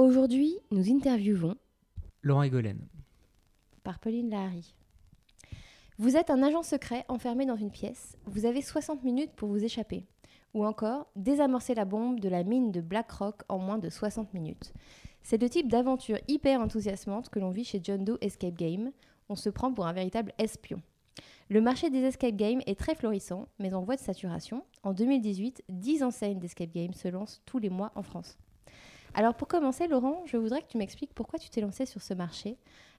Aujourd'hui, nous interviewons Laurent Egolène. Par Pauline Lahari. Vous êtes un agent secret enfermé dans une pièce. Vous avez 60 minutes pour vous échapper. Ou encore, désamorcer la bombe de la mine de BlackRock en moins de 60 minutes. C'est le type d'aventure hyper enthousiasmante que l'on vit chez John Doe Escape Game. On se prend pour un véritable espion. Le marché des escape games est très florissant, mais en voie de saturation. En 2018, 10 enseignes d'escape games se lancent tous les mois en France. Alors pour commencer, Laurent, je voudrais que tu m'expliques pourquoi tu t'es lancé sur ce marché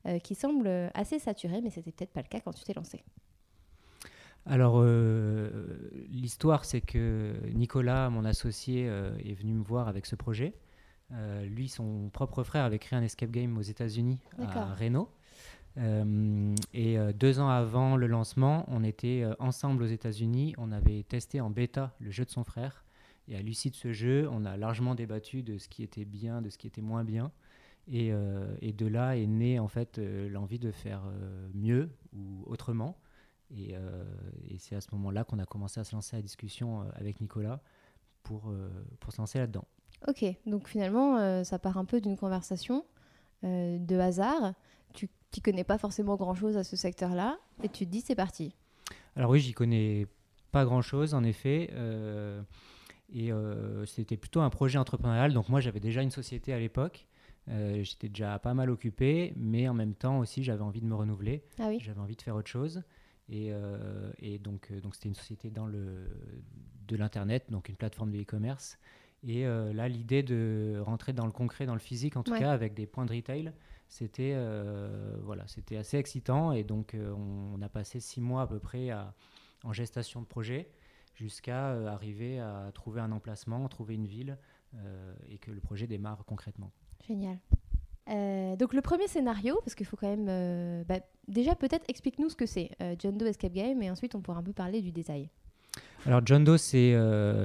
euh, qui semble assez saturé, mais c'était peut-être pas le cas quand tu t'es lancé. Alors, euh, l'histoire, c'est que Nicolas, mon associé, euh, est venu me voir avec ce projet. lui, son propre frère avait créé un escape game aux États-Unis, à Reno. et deux ans avant le lancement, on était ensemble aux États-Unis. On avait testé en bêta le jeu de son frère. Et à l'issue de ce jeu, on a largement débattu de ce qui était bien, de ce qui était moins bien. Et, euh, de là est née en fait euh, l'envie de faire euh, mieux ou autrement. Et, c'est à ce moment-là qu'on a commencé à se lancer à la discussion avec Nicolas pour, pour se lancer là-dedans. Ok, donc finalement, ça part un peu d'une conversation de hasard. Tu n'y connais pas forcément grand-chose à ce secteur-là et tu te dis c'est parti. Alors oui, j'y connais pas grand-chose en effet. Et euh, c'était plutôt un projet entrepreneurial. Donc moi, j'avais déjà une société à l'époque. Euh, j'étais déjà pas mal occupé, mais en même temps aussi, j'avais envie de me renouveler. Ah oui. J'avais envie de faire autre chose. Et, euh, et donc, donc c'était une société dans le, de l'internet, donc une plateforme de e-commerce. Et là, l'idée de rentrer dans le concret, dans le physique, en tout cas, avec des points de retail, c'était voilà, c'était assez excitant. Et donc, on, on, a passé six mois à peu près à, en gestation de projet jusqu'à euh, arriver à trouver un emplacement, trouver une ville euh, et que le projet démarre concrètement. Génial. Euh, donc le premier scénario, parce qu'il faut quand même... Bah, déjà peut-être explique-nous ce que c'est John Doe Escape Game et ensuite on pourra un peu parler du détail. Alors John Doe c'est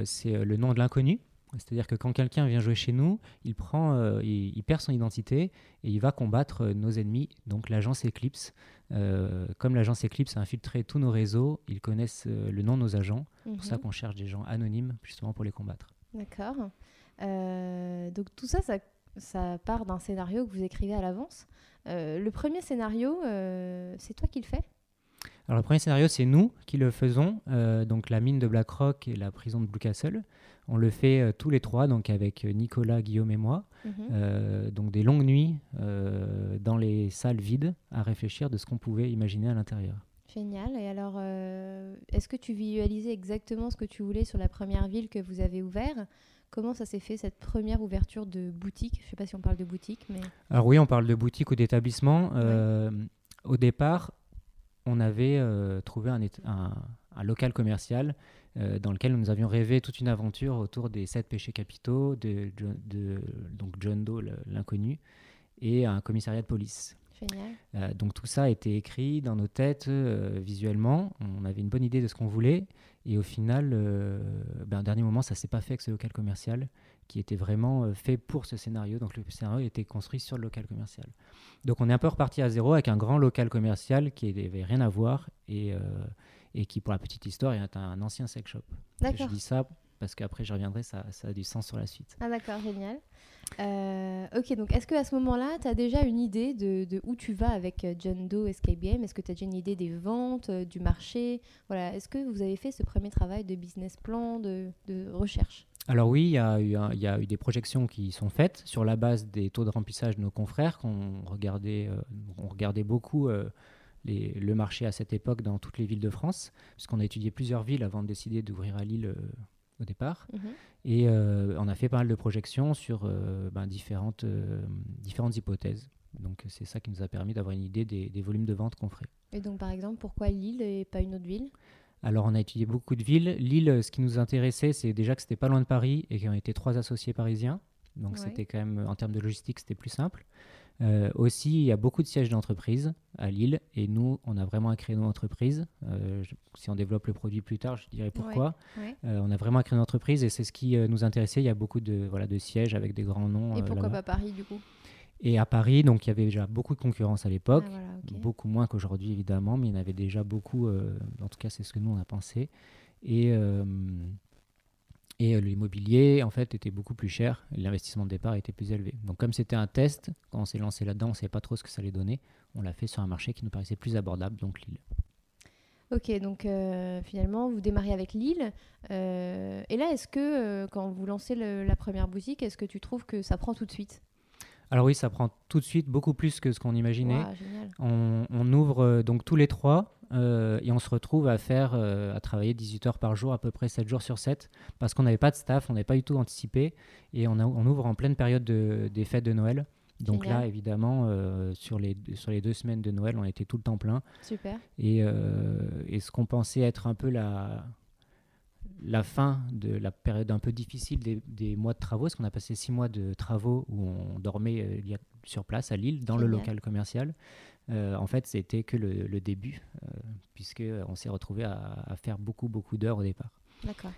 c'est le nom de l'inconnu. C'est-à-dire que quand quelqu'un vient jouer chez nous, il, prend, il, perd son identité et il va combattre nos ennemis, donc l'agence Eclipse. Euh, comme l'agence Eclipse a infiltré tous nos réseaux, ils connaissent euh, le nom de nos agents. C'est pour ça mhm. qu'on cherche des gens anonymes, justement, pour les combattre. D'accord. Euh, donc tout ça, ça, ça part d'un scénario que vous écrivez à l'avance. le premier scénario, c'est toi qui le fais? Alors le premier scénario, c'est nous qui le faisons, donc la mine de Blackrock et la prison de Blue Castle. On le fait euh, tous les trois, donc avec euh, Nicolas, Guillaume et moi. Mhm. Euh, donc des longues nuits dans les salles vides à réfléchir de ce qu'on pouvait imaginer à l'intérieur. Génial. Et alors, est-ce que tu visualisais exactement ce que tu voulais sur la première ville que vous avez ouverte Comment ça s'est fait cette première ouverture de boutique? Je ne sais pas si on parle de boutique, mais... Alors oui, on parle de boutique ou d'établissement. Au départ, on avait trouvé un, un, local commercial dans lequel nous avions rêvé toute une aventure autour des sept péchés capitaux, de, donc John Doe, l'inconnu, et un commissariat de police. Génial. Euh, donc tout ça a été écrit dans nos têtes euh, visuellement. On avait une bonne idée de ce qu'on voulait. Et au final, ben, dernier moment, ça s'est pas fait avec ce local commercial qui était vraiment fait pour ce scénario. Donc le scénario été construit sur le local commercial. Donc on est un peu reparti à zéro avec un grand local commercial qui n'avait rien à voir. Et, et qui, pour la petite histoire, est un ancien sex shop. Je dis ça parce qu'après, je reviendrai, ça, ça, a du sens sur la suite. Ah d'accord, génial. Euh, ok, donc est-ce qu'à ce, moment-là, tu as déjà une idée de, de, où tu vas avec euh, John Doe Escape Game Est-ce que tu as déjà une idée des ventes, euh, du marché? Voilà. Est-ce que vous avez fait ce premier travail de business plan, de, de recherche? Alors oui, il y, a eu il y a eu des projections qui sont faites sur la base des taux de remplissage de nos confrères, qu'on regardait, on regardait beaucoup les, le marché à cette époque dans toutes les villes de France, puisqu'on a étudié plusieurs villes avant de décider d'ouvrir à Lille au départ. Mhm. Et on a fait pas mal de projections sur ben, différentes, différentes hypothèses. Donc c'est ça qui nous a permis d'avoir une idée des, des volumes de vente qu'on ferait. Et donc par exemple, pourquoi Lille et pas une autre ville? Alors, on a étudié beaucoup de villes. Lille, ce qui nous intéressait, c'est déjà que c'était pas loin de Paris et qu'on était trois associés parisiens. Donc, c'était quand même, en termes de logistique, c'était plus simple. Euh, aussi, il y a beaucoup de sièges d'entreprise à Lille et nous, on a vraiment un créneau entreprise. Euh, si on développe le produit plus tard, je dirais pourquoi. Euh, on a vraiment un créneau d'entreprise et c'est ce qui nous intéressait. Il y a beaucoup de, voilà, de sièges avec des grands noms. Et pourquoi pas Paris du coup? Et à Paris, donc il y avait déjà beaucoup de concurrence à l'époque, ah, beaucoup moins qu'aujourd'hui évidemment, mais il y en avait déjà beaucoup, euh, en tout cas c'est ce que nous on a pensé. Et, euh, et euh, l'immobilier en fait était beaucoup plus cher, l'investissement de départ était plus élevé. Donc comme c'était un test, quand on s'est lancé là-dedans, on ne savait pas trop ce que ça allait donner, on l'a fait sur un marché qui nous paraissait plus abordable, donc Lille. Ok, donc finalement, vous démarrez avec Lille. et là, est-ce que quand vous lancez la première boutique, est-ce que tu trouves que ça prend tout de suite? Alors oui, ça prend tout de suite beaucoup plus que ce qu'on imaginait. on, ouvre euh, donc tous les trois euh, et on se retrouve à faire, euh, à travailler 18 heures par jour, à peu près 7 jours sur 7, parce qu'on n'avait pas de staff, on n'avait pas du tout anticipé et on, on ouvre en pleine période des fêtes de Noël. Donc là, évidemment, sur, les, sur les deux semaines de Noël, on était tout le temps plein. Super. Et, et ce qu'on pensait être un peu la, la fin de la période un peu difficile des, mois de travaux, parce qu'on a passé six mois de travaux où on dormait euh, sur place à Lille, dans le local commercial. Euh, en fait, c'était que le, début, euh, puisqu'on s'est retrouvé à, faire beaucoup, beaucoup d'heures au départ. D'accord.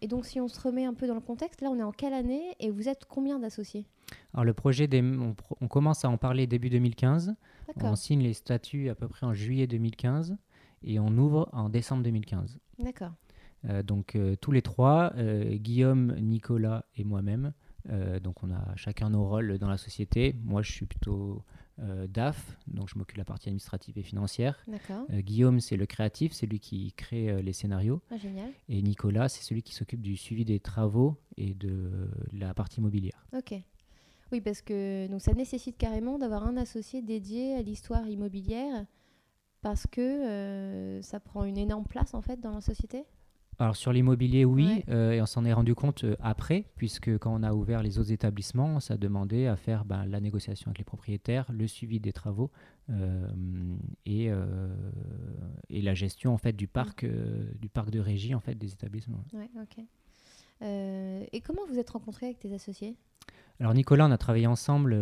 et donc, si on se remet un peu dans le contexte, là, on est en quelle année et vous êtes combien d'associés? Alors, le projet, des, on, on, commence à en parler début 2015. On signe les statuts à peu près en juillet 2015 et on ouvre en décembre 2015. D'accord. Euh, donc euh, tous les trois, euh, Guillaume, Nicolas et moi-même. donc on a chacun nos rôles dans la société. Moi je suis plutôt DAF, donc je m'occupe de la partie administrative et financière. Guillaume, c'est le créatif, c'est lui qui crée les scénarios. Ah, génial. Et Nicolas, c'est celui qui s'occupe du suivi des travaux et de la partie immobilière. Ok. Oui, parce que donc, ça nécessite carrément d'avoir un associé dédié à l'histoire immobilière parce que ça prend une énorme place en fait dans la société? Alors sur l'immobilier, oui, euh, et on s'en est rendu compte euh, après, puisque quand on a ouvert les autres établissements, ça demandait à faire ben, la négociation avec les propriétaires, le suivi des travaux euh, et, et, la gestion en fait du parc, du parc de régie en fait des établissements. Ouais, ok. et comment vous êtes rencontré avec tes associés? Alors Nicolas, on a travaillé ensemble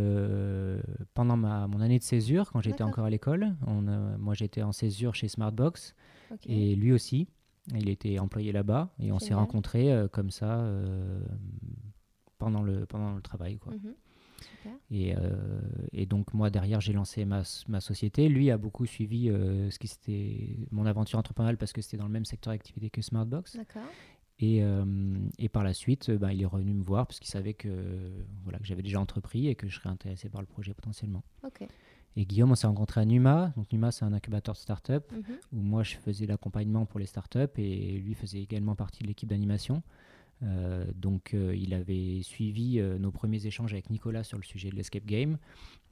pendant ma, mon année de césure, quand j'étais encore à l'école. moi, j'étais en césure chez Smartbox, et lui aussi. Il était employé là-bas et on s'est rencontrés euh, comme ça euh, pendant, le, pendant le travail. Quoi. Mhm. Et, euh, et, donc moi derrière j'ai lancé ma, ma, société. Lui a beaucoup suivi ce qui c'était mon aventure entrepreneuriale parce que c'était dans le même secteur d'activité que Smartbox. Et, et, par la suite, bah, il est revenu me voir parce qu'il savait que, voilà, que j'avais déjà entrepris et que je serais intéressé par le projet potentiellement. Ok. Et Guillaume, on s'est rencontré à Numa. Donc Numa, c'est un incubateur de start-up mhm. où moi, je faisais l'accompagnement pour les start-up et lui faisait également partie de l'équipe d'animation. Euh, donc euh, il avait suivi euh, nos premiers échanges avec Nicolas sur le sujet de l'escape game.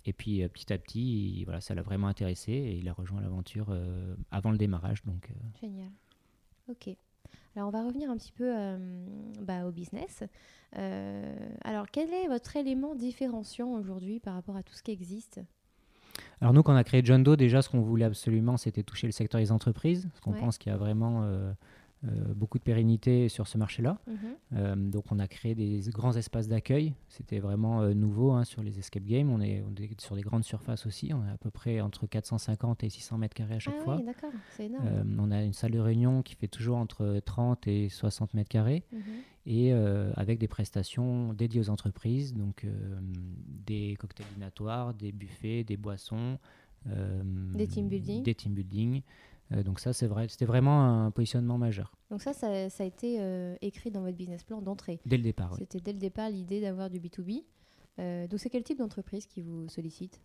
Et puis petit à petit, voilà, ça l'a vraiment intéressé et il a rejoint l'aventure avant le démarrage. Donc, Génial. Ok. Alors on va revenir un petit peu bah, au business. alors quel est votre élément différenciant aujourd'hui par rapport à tout ce qui existe? Alors nous, quand on a créé John Doe, déjà, ce qu'on voulait absolument, c'était toucher le secteur des entreprises, parce qu'on pense qu'il y a vraiment euh, euh, beaucoup de pérennité sur ce marché-là. Mhm. Euh, donc on a créé des grands espaces d'accueil. C'était vraiment nouveau hein, sur les escape games. On est, sur des grandes surfaces aussi. On est à peu près entre 450 et 600 mètres carrés à chaque ah fois. Oui, d'accord, c'est énorme. on a une salle de réunion qui fait toujours entre 30 et 60 mètres carrés. Mhm et euh, avec des prestations dédiées aux entreprises, donc euh, des cocktails dînatoires, des buffets, des boissons, euh, des team building. Des team building. Donc ça, c'est vrai, c'était vraiment un positionnement majeur. Donc ça, ça, a été écrit dans votre business plan d'entrée. Dès le départ. C'était dès le départ l'idée d'avoir du B2B. donc c'est quel type d'entreprise qui vous sollicite?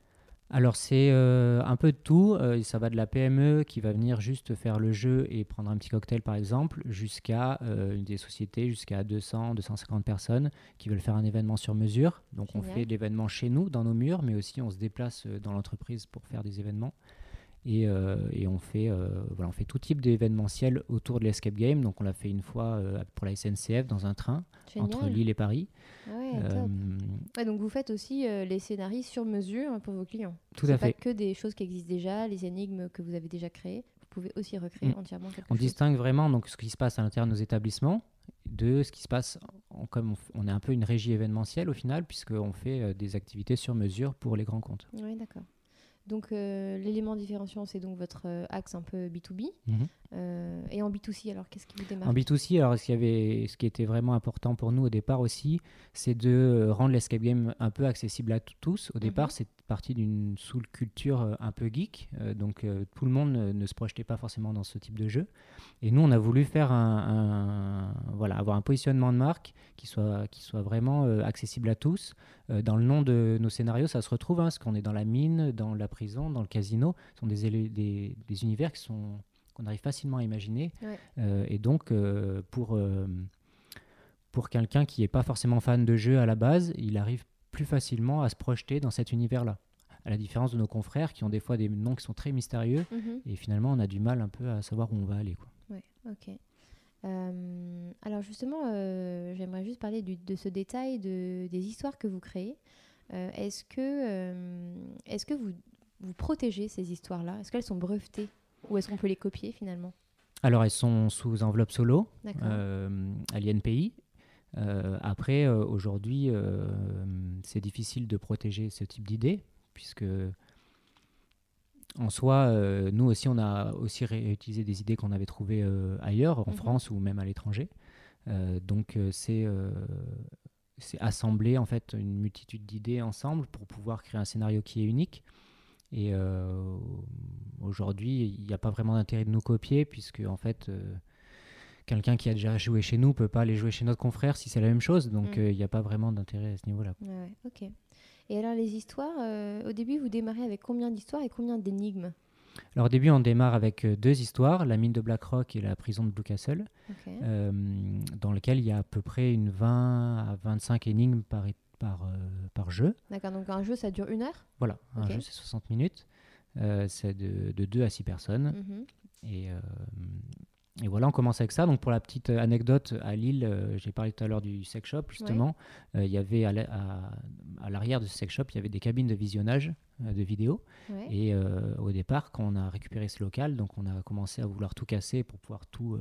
Alors c'est euh, un peu de tout, euh, ça va de la PME qui va venir juste faire le jeu et prendre un petit cocktail par exemple, jusqu'à euh, des sociétés jusqu'à 200, 250 personnes qui veulent faire un événement sur mesure. Donc on fait l'événement chez nous, dans nos murs, mais aussi on se déplace euh, dans l'entreprise pour faire des événements. Et, euh, et on, fait, euh, voilà, on fait tout type d'événementiel autour de l'escape game. Donc on l'a fait une fois euh, pour la SNCF dans un train entre. Lille et Paris. Ouais, top. Ouais, donc vous faites aussi les scénarios sur mesure pour vos clients. tout à pas fait. que des choses qui existent déjà, les énigmes que vous avez déjà créées. Vous pouvez aussi recréer Mm. entièrement quelque On chose. distingue vraiment donc, ce qui se passe à l'intérieur de nos établissements de ce qui se passe, en- comme on, on est un peu une régie événementielle au final, puisqu'on fait euh, des activités sur mesure pour les grands comptes. Oui, d'accord. Donc euh, l'élément différenciant, c'est donc votre euh, axe un peu B2B. Euh, et en B2C, alors qu'est-ce qui vous démarque? En B2C, alors ce qui, avait, ce qui était vraiment important pour nous au départ aussi, c'est de rendre l'escape game un peu accessible à tous. Au Mhm. départ, c'est parti d'une sous-culture euh, un peu geek, euh, donc euh, tout le monde ne, se projetait pas forcément dans ce type de jeu. Et nous, on a voulu faire un, un- voilà, avoir un positionnement de marque qui soit, qui soit vraiment accessible à tous. Dans le nom de nos scénarios, ça se retrouve, hein, parce qu'on est dans la mine, dans la prison, dans le casino. Ce sont des, élé- des, des univers qui sont qu'on arrive facilement à imaginer. Ouais. Euh, et donc, euh, pour, euh, pour quelqu'un qui n'est pas forcément fan de jeu à la base, il arrive plus facilement à se projeter dans cet univers-là. À la différence de nos confrères qui ont des fois des noms qui sont très mystérieux. Mhm. Et finalement, on a du mal un peu à savoir où on va aller. Quoi. Ouais, ok. Alors justement, j'aimerais juste parler du- de ce détail de, des histoires que vous créez. Est-ce que, est-ce que vous, vous protégez ces histoires-là? Est-ce qu'elles sont brevetées? Ou est-ce qu'on peut les copier finalement? Alors, elles sont sous enveloppe solo D'accord. euh, à l'INPI. Euh, après, euh, aujourd'hui, c'est difficile de protéger ce type d'idées, puisque en soi, euh, nous aussi, on a aussi réutilisé des idées qu'on avait trouvées euh, ailleurs, en Mhm. France ou même à l'étranger. Euh, donc, c'est c'est assembler en fait une multitude d'idées ensemble pour pouvoir créer un scénario qui est unique. Et euh, aujourd'hui, il n'y a pas vraiment d'intérêt de nous copier, puisque en fait, euh, quelqu'un qui a déjà joué chez nous peut pas aller jouer chez notre confrère si c'est la même chose. Donc, Mm. euh, il n'y a pas vraiment d'intérêt à ce niveau-là. Ouais, ok. Et alors les histoires, au début, vous démarrez avec combien d'histoires et combien d'énigmes? Alors, au début, on démarre avec deux histoires la mine de Blackrock et la prison de Blue Castle, dans lesquelles il y a à peu près une 20 à 25 énigmes par, par, euh, par jeu. D'accord, donc un jeu, ça dure une heure? Voilà, un jeu, c'est 60 minutes. Euh, c'est de, de 2 à 6 personnes. Mhm. Et, euh, et voilà, on commence avec ça. Donc pour la petite anecdote, à Lille, j'ai parlé tout à l'heure du sex shop, justement. Il y avait à la- à à l'arrière de ce sex shop, il y avait des cabines de visionnage de vidéos. Ouais. Et au départ, quand on a récupéré ce local, donc on a commencé à vouloir tout casser pour pouvoir tout,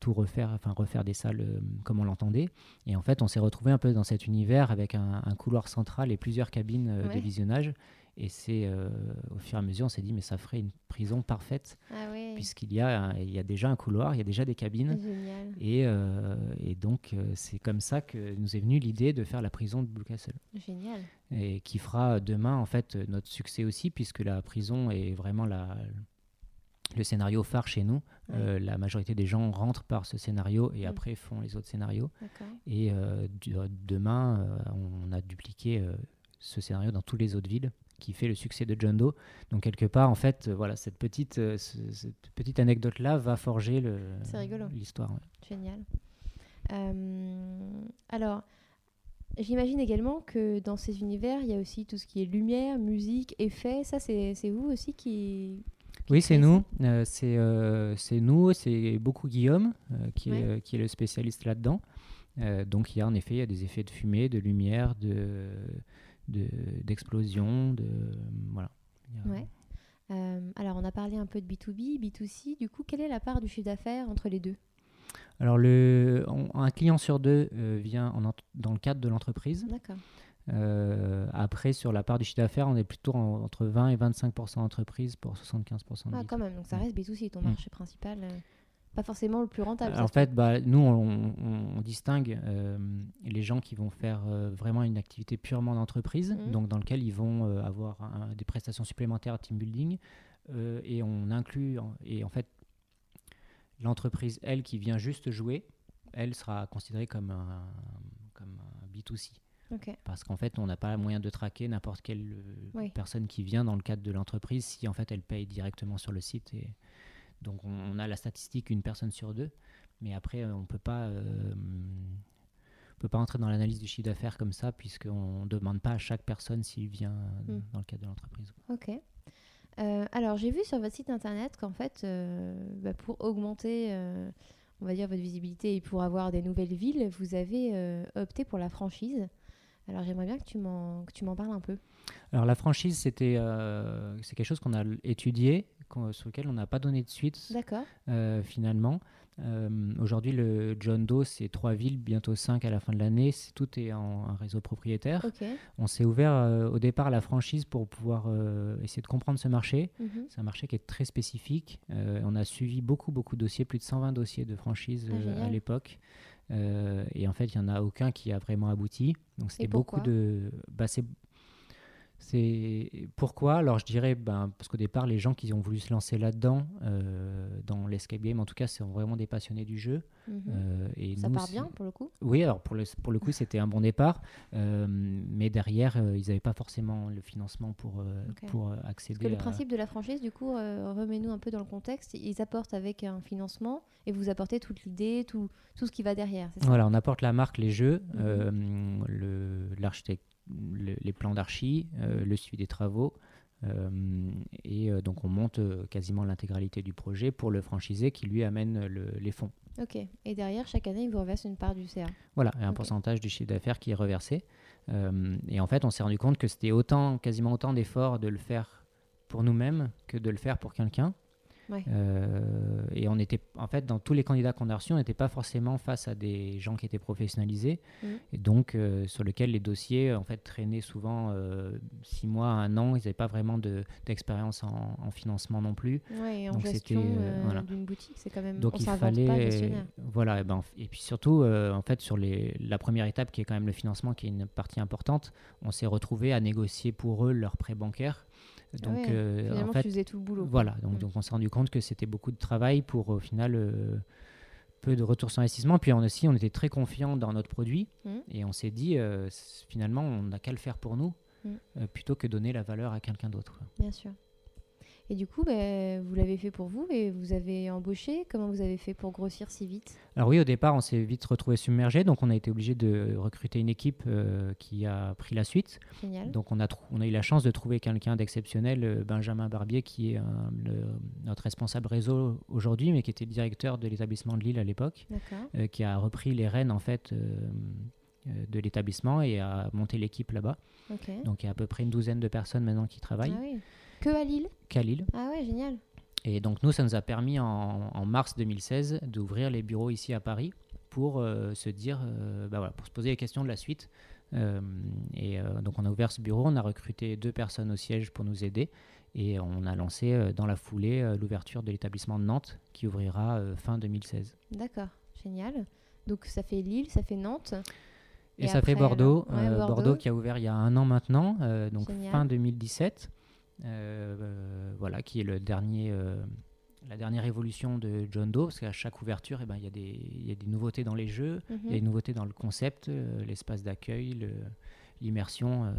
tout refaire, enfin refaire des salles euh, comme on l'entendait. Et en fait, on s'est retrouvé un peu dans cet univers avec un, un couloir central et plusieurs cabines euh, Ouais. de visionnage. Et c'est euh, au fur et à mesure, on s'est dit, mais ça ferait une prison parfaite Ah ouais, puisqu'il y, a un- il y a déjà un couloir, il y a déjà des cabines. génial. Et, euh, et donc, euh, c'est comme ça que nous est venue l'idée de faire la prison de Blue Castle. Génial. Et qui fera demain, en fait, euh, notre succès aussi, puisque la prison est vraiment la, le scénario phare chez nous. Ouais. Euh, la majorité des gens rentrent par ce scénario et après font les autres scénarios. Et euh, du- demain, euh, on a dupliqué euh, ce scénario dans toutes les autres villes qui fait le succès de John Doe. Donc quelque part, en fait, euh, voilà, cette petite, euh, ce- cette petite anecdote-là va forger le- C'est rigolo. l'histoire. ouais. Génial. Euh, alors, j'imagine également que dans ces univers, il y a aussi tout ce qui est lumière, musique, effets. Ça, c'est vous aussi qui. Oui, c'est nous. Euh, c'est euh, c'est nous, c'est beaucoup Guillaume euh, qui, Ouais. est, euh, qui est le spécialiste là-dedans. Euh, donc il y a en effet il y a des effets de fumée, de lumière, de de- d'explosion, de, voilà. A- Ouais. Euh, alors, on a parlé un peu de B2B, B2C. Du coup, quelle est la part du chiffre d'affaires entre les deux? Alors le, on- un client sur deux euh, vient en ent- dans le cadre de l'entreprise. D'accord. Euh, après sur la part du chiffre d'affaires, on est plutôt en- entre 20 et 25% entreprise pour 75 de Ah, quand même. Donc, ça reste B2C, ton Mm. marché principal. euh, pas forcément le plus rentable. en fait, bah, nous, on, on- on distingue euh, les gens qui vont faire vraiment une activité purement d'entreprise, Mhm. donc dans lequel ils vont avoir un- des prestations supplémentaires à team building, et on inclut, et en fait, l'entreprise, elle, qui vient juste jouer, elle sera considérée comme un, comme un B2C. Ok. Parce qu'en fait, on n'a pas moyen de traquer n'importe quelle euh, Oui. personne qui vient dans le cadre de l'entreprise si en fait elle paye directement sur le site. Et donc on, on a la statistique une personne sur deux, mais après on peut pas, euh, on peut pas entrer dans l'analyse du chiffre d'affaires comme ça puisqu'on ne demande pas à chaque personne s'il vient euh, Mm. dans le cadre de l'entreprise. Ok. Euh, alors, j'ai vu sur votre site internet qu'en fait, euh, bah, pour augmenter, on va dire, votre visibilité et pour avoir des nouvelles villes, vous avez opté pour la franchise. Alors, j'aimerais bien que tu m'en que tu m'en parles un peu. Alors la franchise, c'était euh, c'est quelque chose qu'on a étudié, sur lequel on n'a pas donné de suite D'accord. euh, finalement. Euh, Aujourd'hui, le John Doe, c'est trois villes, bientôt cinq à la fin de l'année. Tout est en un réseau propriétaire. On s'est ouvert au départ à la franchise pour pouvoir essayer de comprendre ce marché. Mhm. C'est un marché qui est très spécifique. On a suivi beaucoup, beaucoup de dossiers, plus de 120 dossiers de franchise Ah, à l'époque. Euh, et en fait, il n'y en a aucun qui a vraiment abouti. Donc c'était beaucoup de... Bah, c'est... Pourquoi Alors je dirais, ben, parce qu'au départ, les gens qui ont voulu se lancer là-dedans, euh, dans l'escape game, en tout cas, sont vraiment des passionnés du jeu. Mhm. Euh, et Ça nous, part bien pour le coup? Oui, alors pour le, pour le coup, c'était un bon départ, euh, mais derrière, ils n'avaient pas forcément le financement pour, pour euh, Parce accéder que le à- principe de la franchise, du coup, remets-nous un peu dans le contexte. Ils apportent avec un financement et vous apportez toute l'idée, tout, tout ce qui va derrière. ça? Voilà, on apporte la marque, les jeux, Mhm. le- l'architecte, le- les plans d'archi, euh, le suivi des travaux. euh, et euh, donc on monte quasiment l'intégralité du projet pour le franchisé qui lui amène le- les fonds. Ok. Et derrière, chaque année, ils vous reversent une part du CA. Voilà, un pourcentage du chiffre d'affaires qui est reversé. Euh, et en fait, on s'est rendu compte que c'était autant, quasiment autant d'efforts de le faire pour nous-mêmes que de le faire pour quelqu'un. Ouais. Euh, et on était, en fait, dans tous les candidats qu'on a reçus, on n'était pas forcément face à des gens qui étaient professionnalisés, Mhm. et donc euh, sur lesquels les dossiers en fait traînaient souvent euh, six mois, un an. Ils n'avaient pas vraiment de- d'expérience en, en financement non plus. Ouais, et en Donc gestion c'était, euh, voilà. d'une boutique, c'est quand même. Donc on il s'invente fallait, pas gestionnaire. voilà, et, ben, et puis surtout, en fait, sur les, la première étape qui est quand même le financement, qui est une partie importante, on s'est retrouvé à négocier pour eux leur prêt bancaire. Donc, ouais, euh, Finalement, en fait, tu faisais tout le boulot. quoi. voilà, donc, donc on s'est rendu compte que c'était beaucoup de travail pour au final euh, peu de retour sur investissement. Puis on aussi, on était très confiant dans notre produit Mm. et on s'est dit euh, finalement, on n'a qu'à le faire pour nous Mm. euh, plutôt que donner la valeur à quelqu'un d'autre. Bien sûr. Et du coup, ben, vous l'avez fait pour vous et vous avez embauché. Comment vous avez fait pour grossir si vite? Alors oui, au départ, on s'est vite retrouvé submergé, donc on a été obligé de recruter une équipe euh, qui a pris la suite. Génial. Donc on a, trou- on a eu la chance de trouver quelqu'un d'exceptionnel, euh, Benjamin Barbier, qui est euh, le- notre responsable réseau aujourd'hui, mais qui était directeur de l'établissement de Lille à l'époque, euh, qui a repris les rênes en fait euh, de l'établissement et a monté l'équipe là-bas. Donc il y a à peu près une douzaine de personnes maintenant qui travaillent Ah oui. Que à Lille qu'à Lille. Ah ouais, génial. Et donc nous, ça nous a permis en, en mars 2016 d'ouvrir les bureaux ici à Paris pour euh, se dire, euh, bah voilà, pour se poser les questions de la suite. Euh, et donc on a ouvert ce bureau, on a recruté deux personnes au siège pour nous aider et on a lancé dans la foulée l'ouverture de l'établissement de Nantes qui ouvrira fin 2016. D'accord. Génial. Donc ça fait Lille, ça fait Nantes. Et, Et ça après, fait Bordeaux, Ouais, Bordeaux. Bordeaux. qui a ouvert il y a un an maintenant, donc Génial. fin 2017, euh, euh, voilà, qui est le dernier, euh, la dernière évolution de John Doe, parce qu'à chaque ouverture, eh ben, il y, a des- il y a des nouveautés dans les jeux, il y a Mhm. des nouveautés dans le concept, euh, l'espace d'accueil, l'immersion. euh,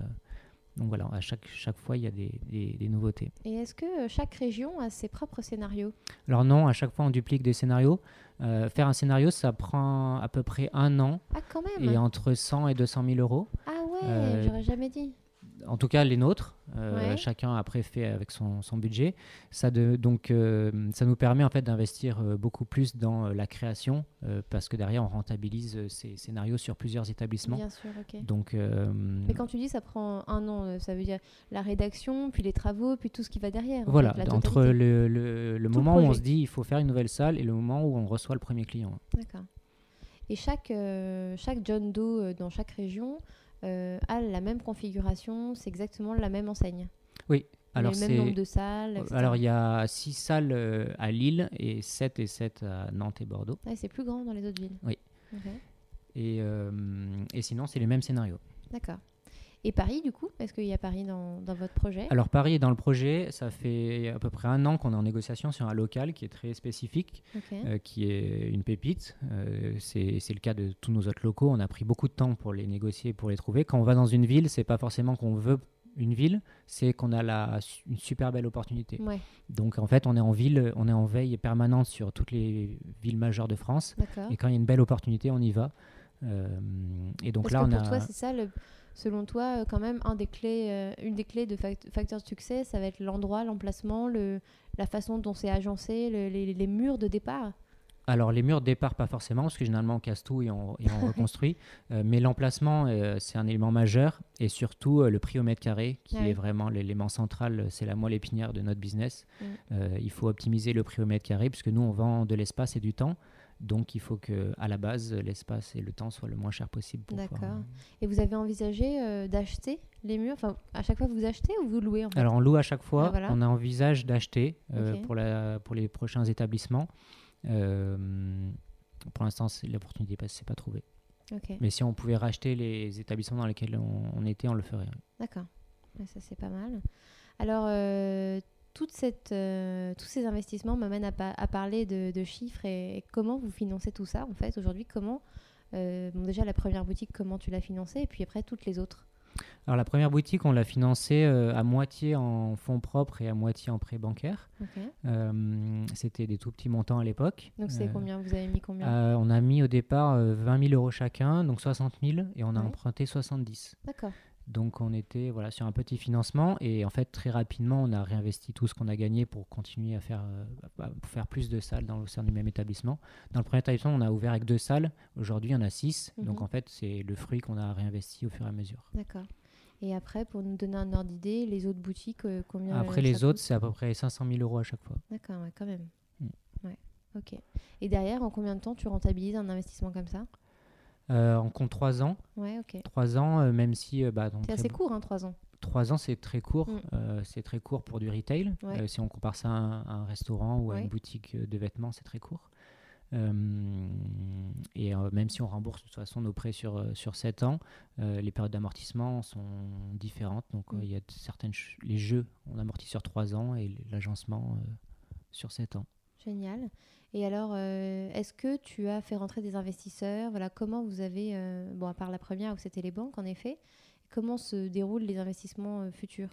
donc voilà, à chaque, chaque fois, il y a des, des- des nouveautés. Et est-ce que euh, chaque région a ses propres scénarios? Alors non, à chaque fois, on duplique des scénarios. Euh, faire un scénario, ça prend à peu près un an Ah, quand même et entre 100 et 200 000 euros. Ah ouais, Euh, j'aurais jamais dit. En tout cas les nôtres. Euh, Ouais. Chacun après fait avec son, son budget. Ça, de, donc, euh, ça nous permet en fait d'investir euh, beaucoup plus dans la création euh, parce que derrière on rentabilise ces scénarios sur plusieurs établissements. Bien sûr, ok. Donc, Mais quand tu dis ça prend un an, ça veut dire la rédaction, puis les travaux, puis tout ce qui va derrière. en voilà, fait, entre le, moment où on se dit il faut faire une nouvelle salle et le moment où on reçoit le premier client. D'accord. Et chaque, chaque John Doe dans chaque région a la même configuration, c'est exactement la même enseigne. Oui. Alors, le même nombre de salles, etc. alors il y a 6 salles euh, à Lille et 7 et 7 à Nantes et Bordeaux. C'est plus grand dans les autres villes. Oui. Et, euh, et sinon, c'est les mêmes scénarios. D'accord. Et Paris, du coup Est-ce qu'il y a Paris dans, dans votre projet? Alors Paris est dans le projet. Ça fait à peu près un an qu'on est en négociation sur un local qui est très spécifique, euh, qui est une pépite. Euh, c'est c'est le cas de tous nos autres locaux. On a pris beaucoup de temps pour les négocier, pour les trouver. Quand on va dans une ville, c'est pas forcément qu'on veut une ville, c'est qu'on a la, une super belle opportunité. Ouais, Donc en fait, on est en ville, on est en veille permanente sur toutes les villes majeures de France. d'accord. Et quand il y a une belle opportunité, on y va. Euh, et donc Parce là, que on pour a. toi, c'est ça, le- selon toi, euh, quand même, un des clés, euh, une des clés de fact- facteur de succès, ça va être l'endroit, l'emplacement, le, la façon dont c'est agencé, le- les, les murs de départ? Alors les murs de départ, pas forcément, parce que généralement on casse tout et on, et on reconstruit. Euh, mais l'emplacement, euh, c'est un élément majeur. Et surtout euh, le prix au mètre carré, qui est vraiment l'élément central, c'est la moelle épinière de notre business. Mm. Il faut optimiser le prix au mètre carré, puisque nous on vend de l'espace et du temps. Donc il faut que à la base, l'espace et le temps soient le moins cher possible. pouvoir- D'accord. Et vous avez envisagé euh, d'acheter les murs? Enfin, à chaque fois, vous achetez ou vous louez en fait? Alors on loue à chaque fois. Ah, voilà. On envisage d'acheter euh, pour, la, pour les prochains établissements. Euh, pour l'instant, l'opportunité ne s'est pas trouvée. Mais si on pouvait racheter les établissements dans lesquels on, on était, on le ferait. oui. d'accord. Ça, c'est pas mal. Alors, euh, toute cette, euh, tous ces investissements m'amènent à, pa- à parler de, de chiffres et, et comment vous financez tout ça en fait aujourd'hui. Comment euh, bon, déjà la première boutique, comment tu l'as financée et puis après toutes les autres? Alors la première boutique, on l'a financée euh, à moitié en fonds propres et à moitié en prêt bancaire. C'était des tout petits montants à l'époque. Donc c'est combien? Vous avez mis combien? On a mis au départ euh, 20 000 euros chacun, donc 60 000, et on a Ouais. emprunté 70. D'accord. Donc on était voilà, sur un petit financement et en fait très rapidement on a réinvesti tout ce qu'on a gagné pour continuer à faire, euh, à- pour faire plus de salles dans le sein du même établissement. Dans le premier établissement on a ouvert avec deux salles, aujourd'hui en a six, donc Mhm. en fait c'est le fruit qu'on a réinvesti au fur et à mesure. D'accord. Et après, pour nous donner un ordre d'idée, les autres boutiques, euh, combien Après les autres c'est à peu près 500 000 euros à chaque fois. D'accord, ouais, quand même. Mm. Ouais. Ok. Et derrière, en combien de temps tu rentabilises un investissement comme ça? On compte trois ans, Ouais, ok. trois ans euh, même si euh, bah, C'est assez court, hein, 3 ans. Trois ans, c'est très court. Mm. euh, c'est très court pour du retail. Ouais. Euh, si on compare ça à un, à un restaurant ou à Ouais. une boutique euh, de vêtements, c'est très court. Euh, et euh, même si on rembourse de toute façon nos prêts sur, euh, sur 7 ans, euh, les périodes d'amortissement sont différentes. Donc euh, Mm. il y a certaines les jeux, on amortit sur 3 ans et l'agencement euh, sur 7 ans. Génial. Et alors, euh, est-ce que tu as fait rentrer des investisseurs? Voilà, comment vous avez, euh, bon, à part la première où c'était les banques, en effet, comment se déroulent les investissements euh, futurs?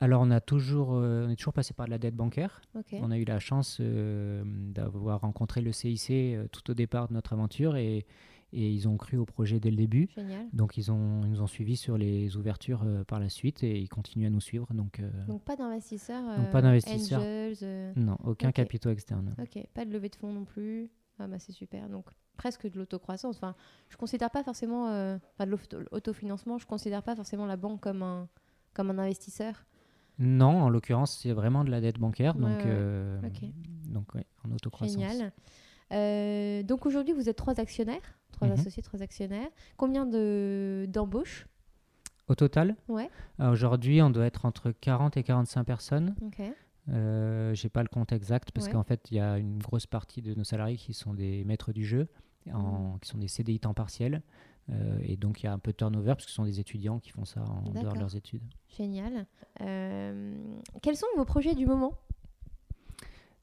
Alors on, a toujours, on est toujours passé par de la dette bancaire. On a eu la chance d'avoir rencontré le CIC tout au départ de notre aventure et, et ils ont cru au projet dès le début. Génial. Donc ils, ont, ils nous ont suivis sur les ouvertures euh, par la suite et ils continuent à nous suivre. Donc, euh, Donc pas d'investisseurs. Donc, pas euh, d'investisseurs. Euh, non, aucun capitaux externes. Ok, pas de levée de fonds non plus. Ah bah c'est super. Donc presque de l'autocroissance. Enfin, je considère pas forcément, euh, enfin de l'auto- l'autofinancement, je considère pas forcément la banque comme un comme un investisseur. Non, en l'occurrence, c'est vraiment de la dette bancaire. Donc, ouais. euh, donc ouais, en autocroissance. Génial. Euh, donc aujourd'hui vous êtes trois actionnaires, trois Mhm. associés, trois actionnaires. Combien de d'embauches? Au total, Ouais. euh, aujourd'hui, on doit être entre 40 et 45 personnes. Ok. Euh, J'ai pas le compte exact parce Ouais. qu'en fait, il y a une grosse partie de nos salariés qui sont des maîtres du jeu, en, Mm. qui sont des CDI temps partiel. Euh, et donc, il y a un peu de turnover parce que ce sont des étudiants qui font ça en dehors de leurs études. Génial. Euh, quels sont vos projets du moment?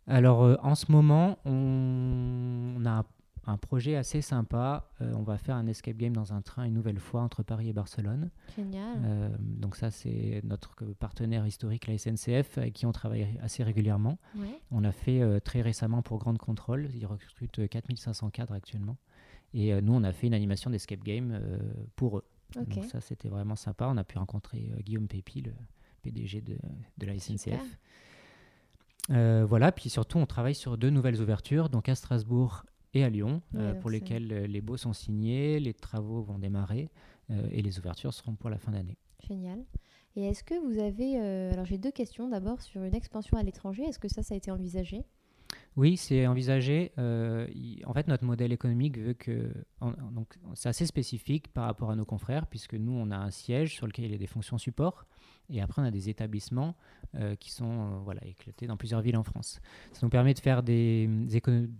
Alors, euh, en ce moment, on, on a un, un projet assez sympa. Euh, on va faire un escape game dans un train une nouvelle fois entre Paris et Barcelone. Génial. Euh, donc ça, c'est notre partenaire historique, la SNCF, avec qui on travaille assez régulièrement. Ouais. On l'a fait très récemment pour Grande Contrôle. Ils recrutent euh, 4500 cadres actuellement. Et nous, on a fait une animation d'escape game pour eux. Ok. Donc ça, c'était vraiment sympa. On a pu rencontrer Guillaume Pépi, le PDG de, de la SNCF. Super. Euh, voilà, puis surtout, on travaille sur deux nouvelles ouvertures, donc à Strasbourg et à Lyon, Ouais, euh, pour lesquelles euh, les baux sont signés, les travaux vont démarrer euh, et les ouvertures seront pour la fin d'année. Génial. Et est-ce que vous avez... alors j'ai deux questions. D'abord sur une expansion à l'étranger. Est-ce que ça, ça a été envisagé? Oui, c'est envisagé. Euh, en fait, notre modèle économique veut que. donc, c'est assez spécifique par rapport à nos confrères, puisque nous, on a un siège sur lequel il y a des fonctions support. Et après, on a des établissements euh, qui sont euh, voilà, éclatés dans plusieurs villes en France. Ça nous permet de faire des,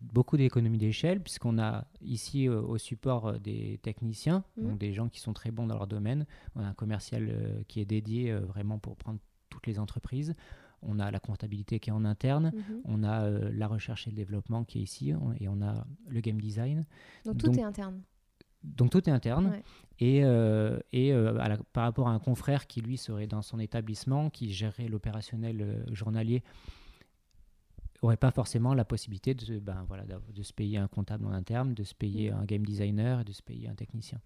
beaucoup d'économies d'échelle, puisqu'on a ici au support des techniciens, mmh. donc des gens qui sont très bons dans leur domaine. On a un commercial qui est dédié vraiment pour prendre toutes les entreprises on a la comptabilité qui est en interne, mhm. on a euh, la recherche et le développement qui est ici, et on a le game design. Donc tout est interne. Donc tout est interne. Et, euh, et euh, par rapport à un confrère qui, lui, serait dans son établissement, qui gérerait l'opérationnel journalier, n'aurait pas forcément la possibilité de, ben, voilà, de, se payer un comptable en interne, de se payer mhm. un game designer, de se payer un technicien.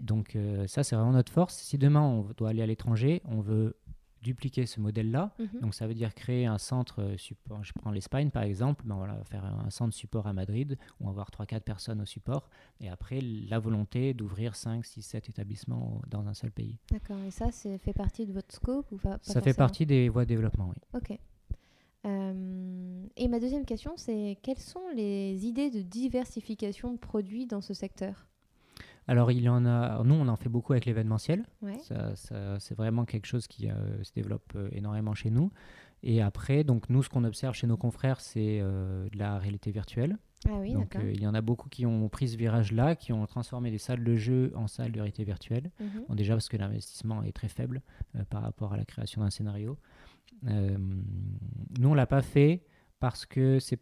Donc ça, c'est vraiment notre force. Si demain, on doit aller à l'étranger, on veut dupliquer ce modèle-là. Mhm. Donc ça veut dire créer un centre euh, support. Je prends l'Espagne par exemple, ben voilà, faire un centre support à Madrid où on va avoir 3-4 personnes au support et après la volonté d'ouvrir 5, 6, 7 établissements dans un seul pays. D'accord, et ça c'est fait partie de votre scope ou pas, Ça fait partie des voies de développement, oui. Ok. Euh, et ma deuxième question, c'est quelles sont les idées de diversification de produits dans ce secteur? Alors, il en a. Nous, on en fait beaucoup avec l'événementiel. c'est vraiment quelque chose qui euh, se développe euh, énormément chez nous. Et après, donc nous, ce qu'on observe chez nos confrères, c'est euh, de la réalité virtuelle. Ah oui, donc il y en a beaucoup qui ont pris ce virage-là, qui ont transformé les salles de jeu en salles de réalité virtuelle. Mhm. déjà parce que l'investissement est très faible par rapport à la création d'un scénario. nous, on l'a pas fait parce que c'est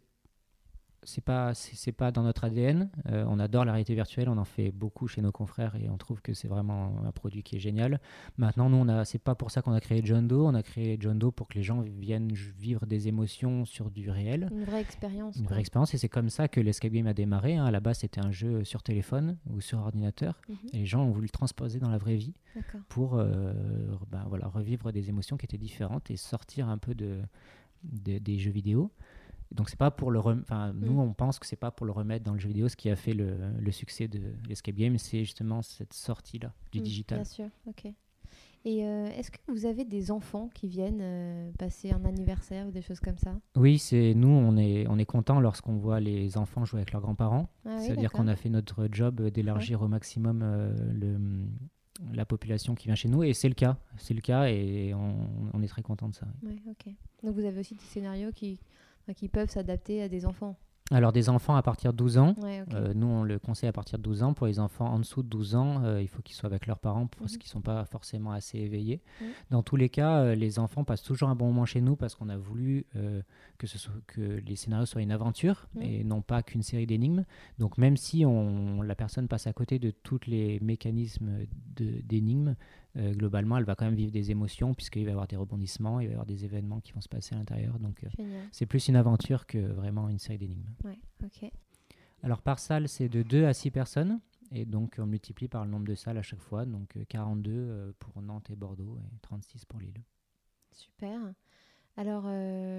c'est pas c'est pas dans notre ADN. Euh, on adore la réalité virtuelle, on en fait beaucoup chez nos confrères et on trouve que c'est vraiment un produit qui est génial. Maintenant, nous, on a c'est pas pour ça qu'on a créé John Doe. On a créé John Doe pour que les gens viennent vivre des émotions sur du réel. Une vraie expérience. Une vraie expérience et c'est comme ça que l'escape game a démarré. Hein. À la base, c'était un jeu sur téléphone ou sur ordinateur mhm. et les gens ont voulu le transposer dans la vraie vie pour euh, ben, voilà revivre des émotions qui étaient différentes et sortir un peu de des jeux vidéo. Donc c'est pas pour le enfin nous mm. on pense que c'est pas pour le remettre dans le jeu vidéo ce qui a fait le, le succès de l'escape game, c'est justement cette sortie là du mm, digital. Bien sûr, ok. Et euh, est-ce que vous avez des enfants qui viennent euh, passer un anniversaire ou des choses comme ça? Oui, c'est nous on est on est content lorsqu'on voit les enfants jouer avec leurs grands-parents. Ah C'est-à-dire qu'on a fait notre job d'élargir au maximum euh, le la population qui vient chez nous et c'est le cas c'est le cas et on, on, est très content de ça oui. donc vous avez aussi des scénarios qui qui peuvent s'adapter à des enfants. Alors des enfants à partir de 12 ans, euh, nous on le conseille à partir de 12 ans. Pour les enfants en dessous de 12 ans, euh, il faut qu'ils soient avec leurs parents parce mhm. qu'ils ne sont pas forcément assez éveillés. Dans tous les cas, euh, les enfants passent toujours un bon moment chez nous parce qu'on a voulu que, ce soit, que les scénarios soient une aventure et non pas qu'une série d'énigmes. Donc même si on, la personne passe à côté de tous les mécanismes d'énigmes, euh, globalement, elle va quand même vivre des émotions puisqu'il va y avoir des rebondissements, il va y avoir des événements qui vont se passer à l'intérieur. Donc, euh, c'est plus une aventure que vraiment une série d'énigmes. Alors, par salle, c'est de 2 à 6 personnes. Et donc, on multiplie par le nombre de salles à chaque fois. Donc, 42 euh, pour Nantes et Bordeaux et 36 pour Lille. Super. Alors,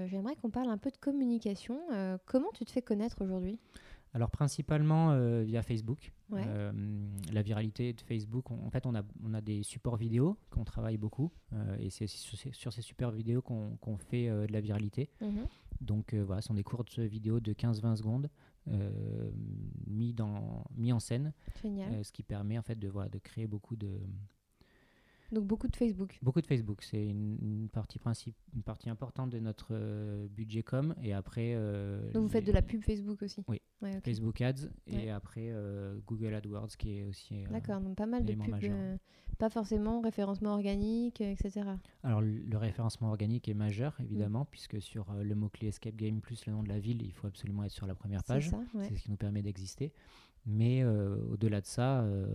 j'aimerais qu'on parle un peu de communication. comment tu te fais connaître aujourd'hui? Alors principalement euh, via Facebook. Euh, la viralité de Facebook, en fait, on a, on a des supports vidéo qu'on travaille beaucoup euh, et c'est sur, ces supports vidéo qu'on fait de la viralité. Mhm. Donc voilà, ce sont des courtes vidéos de 15-20 secondes mis, dans, mis en scène, ce qui permet en fait de, voilà, de créer beaucoup de, donc beaucoup de Facebook. Beaucoup de Facebook, c'est une, partie principe, une partie importante de notre budget com. Et après. Donc vous faites de la pub Facebook aussi. Oui. Facebook Ads et après euh, Google AdWords qui est aussi. D'accord, donc pas mal de pubs. pas forcément référencement organique, etc. Alors le référencement organique est majeur évidemment puisque sur le mot clé Escape Game plus le nom de la ville, il faut absolument être sur la première page. C'est ce qui nous permet d'exister. Mais euh, au-delà de ça, euh,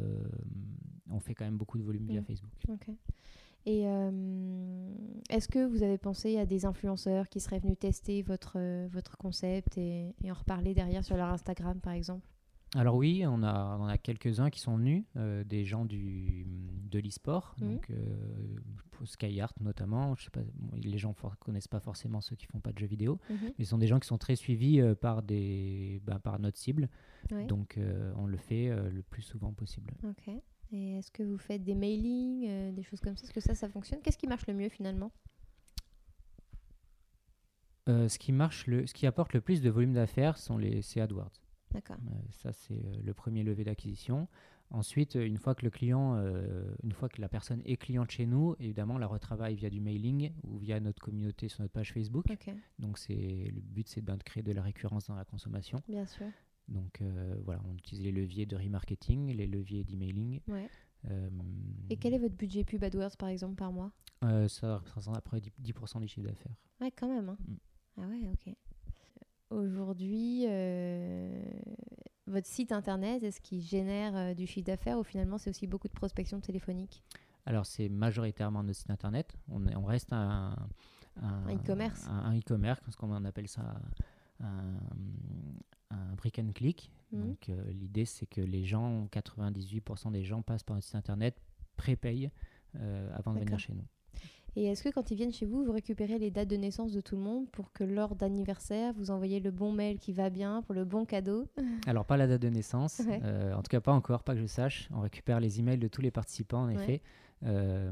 on fait quand même beaucoup de volume via mm. Facebook. Et euh, est-ce que vous avez pensé à des influenceurs qui seraient venus tester votre, votre concept et, en reparler derrière sur leur Instagram, par exemple? Alors oui, on a, on a quelques-uns qui sont venus, des gens du, de l'e-sport, mm. donc SkyArt notamment. Je sais pas, les gens ne connaissent pas forcément ceux qui font pas de jeux vidéo, mm-hmm. mais ce sont des gens qui sont très suivis par, des, bah, par notre cible. Donc, euh, on le fait euh, le plus souvent possible. Ok. Et est-ce que vous faites des mailings, euh, des choses comme ça? Est-ce que ça, ça fonctionne? Qu'est-ce qui marche le mieux finalement? Euh, ce qui marche, le, ce qui apporte le plus de volume d'affaires sont les c'est AdWords. D'accord. Euh, ça c'est le premier levier d'acquisition. Ensuite, une fois que le client, une fois que la personne est cliente chez nous, évidemment, on la retravaille via du mailing ou via notre communauté sur notre page Facebook. Ok, Donc c'est le but, c'est de créer de la récurrence dans la consommation. bien sûr. Donc euh, voilà, on utilise les leviers de remarketing, les leviers d'emailing. Ouais. Euh, Et quel est votre budget pub AdWords par exemple par mois? Euh, ça représente après 10%, 10% du chiffre d'affaires. Ouais, quand même. hein. Mm. Ah ouais, ok. Aujourd'hui, votre site internet, est-ce qu'il génère du chiffre d'affaires ou finalement c'est aussi beaucoup de prospection téléphonique? Alors c'est majoritairement notre site internet. On, on reste un, Un e-commerce. Un, e-commerce, parce qu'on appelle ça un, un brick and click. Mhm. Donc euh, l'idée c'est que les gens, 98% des gens passent par notre site internet, prépayent euh, avant de venir chez nous. Et est-ce que quand ils viennent chez vous, vous récupérez les dates de naissance de tout le monde pour que lors d'anniversaire, vous envoyez le bon mail qui va bien pour le bon cadeau? Alors, pas la date de naissance, Ouais. euh, en tout cas pas encore, pas que je sache. On récupère les emails de tous les participants, en Ouais. effet, euh,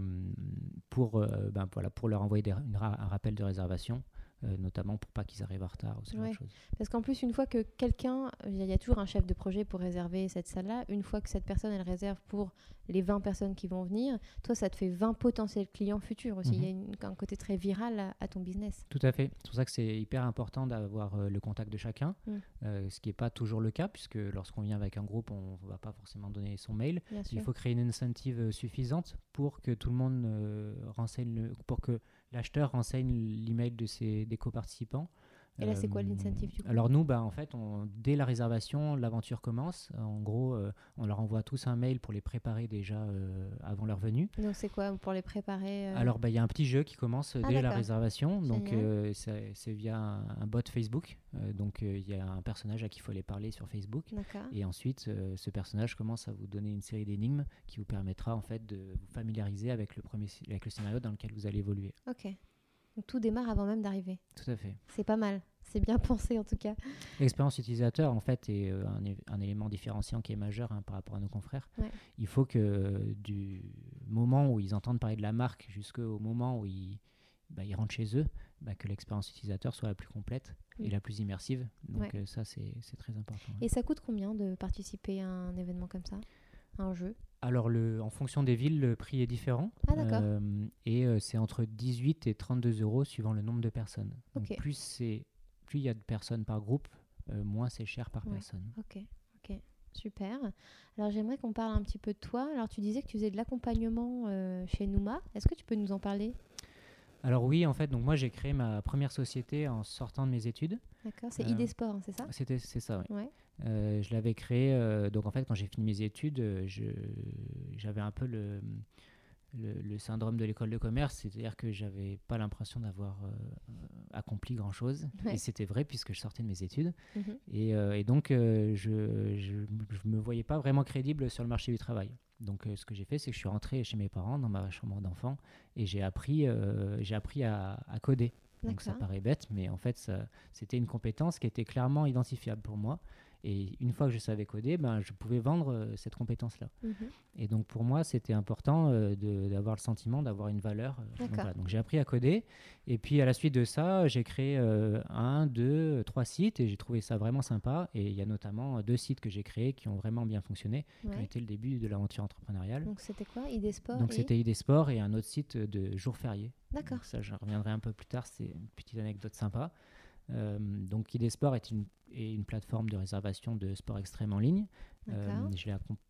pour, euh, ben, voilà, pour leur envoyer des- une ra- un rappel de réservation, euh, notamment pour pas qu'ils arrivent en retard ou ce genre Ouais. de choses. Parce qu'en plus, une fois que quelqu'un, il y a- toujours un chef de projet pour réserver cette salle-là, une fois que cette personne, elle réserve pour les 20 personnes qui vont venir, toi, ça te fait 20 potentiels clients futurs aussi. Il y a une- un côté très viral à, à ton business. Tout à fait. C'est pour ça que c'est hyper important d'avoir euh, le contact de chacun, Mm. euh, ce qui n'est pas toujours le cas, puisque lorsqu'on vient avec un groupe, on ne va pas forcément donner son mail. Bien sûr. Il faut créer une incentive suffisante pour que tout le monde renseigne, le- pour que l'acheteur renseigne l'email de ses des coparticipants. Et là, c'est quoi Euh, l'incentive, du coup Alors nous, bah, en fait, on- dès la réservation, l'aventure commence. En gros, euh, on leur envoie tous un mail pour les préparer déjà euh, avant leur venue. Donc, c'est quoi pour les préparer euh, Alors, bah, il y a un petit jeu qui commence Ah, dès la réservation. Donc, c'est via un, un bot Facebook. Donc, il y a un personnage à qui il faut aller parler sur Facebook. Et ensuite, ce personnage commence à vous donner une série d'énigmes qui vous permettra en fait de vous familiariser avec le, premier, avec le scénario dans lequel vous allez évoluer. Ok. Donc, tout démarre avant même d'arriver. Tout à fait. C'est pas mal. C'est bien pensé, en tout cas. L'expérience utilisateur, en fait, est euh, un, élément différenciant qui est majeur hein, par rapport à nos confrères. Ouais. Il faut que du moment où ils entendent parler de la marque jusqu'au moment où ils, bah, ils rentrent chez eux, bah, que l'expérience utilisateur soit la plus complète et la plus immersive. Donc Ouais. euh, ça, c'est très important. ouais. Et ça coûte combien de participer à un événement comme ça? Un jeu Alors, le, en fonction des villes, le prix est différent. Ah, d'accord. Euh, et euh, c'est entre 18 et 32 euros suivant le nombre de personnes. Donc, plus c'est plus il y a de personnes par groupe, euh, moins c'est cher par Ouais. personne. Ok, ok, super. Alors j'aimerais qu'on parle un petit peu de toi. Alors tu disais que tu faisais de l'accompagnement euh, chez Nouma. Est-ce que tu peux nous en parler? Alors oui, en fait, donc moi j'ai créé ma première société en sortant de mes études. D'accord, c'est ID Sport, hein, c'est ça? C'était c'est ça, oui. Ouais. Euh, je l'avais créé, euh, donc en fait, quand j'ai fini mes études, euh, j'avais un peu le, le, le syndrome de l'école de commerce, c'est-à-dire que j'avais pas l'impression d'avoir accompli grand-chose. Ouais. Et c'était vrai puisque je sortais de mes études. Mhm. Et, et donc, je, je me voyais pas vraiment crédible sur le marché du travail. Donc, ce que j'ai fait, c'est que je suis rentré chez mes parents dans ma chambre d'enfant et j'ai appris, j'ai appris à, à coder. Donc, ça paraît bête, mais en fait, c'était une compétence qui était clairement identifiable pour moi. Et une fois que je savais coder, ben, je pouvais vendre euh, cette compétence-là. Mhm. Et donc pour moi, c'était important euh, d'avoir le sentiment d'avoir une valeur. euh, donc D'accord. voilà. Donc j'ai appris à coder. Et puis à la suite de ça, j'ai créé un, deux, trois sites et j'ai trouvé ça vraiment sympa. Et il y a notamment deux sites que j'ai créés qui ont vraiment bien fonctionné, qui ont Ouais. été le début de l'aventure entrepreneuriale. Donc c'était quoi? ID Sport Donc et- c'était ID Sport et un autre site de jours fériés. D'accord. Ça, j'en reviendrai un peu plus tard, c'est une petite anecdote sympa. Euh, donc ID Sport est une, est une plateforme de réservation de sport extrême en ligne. Euh,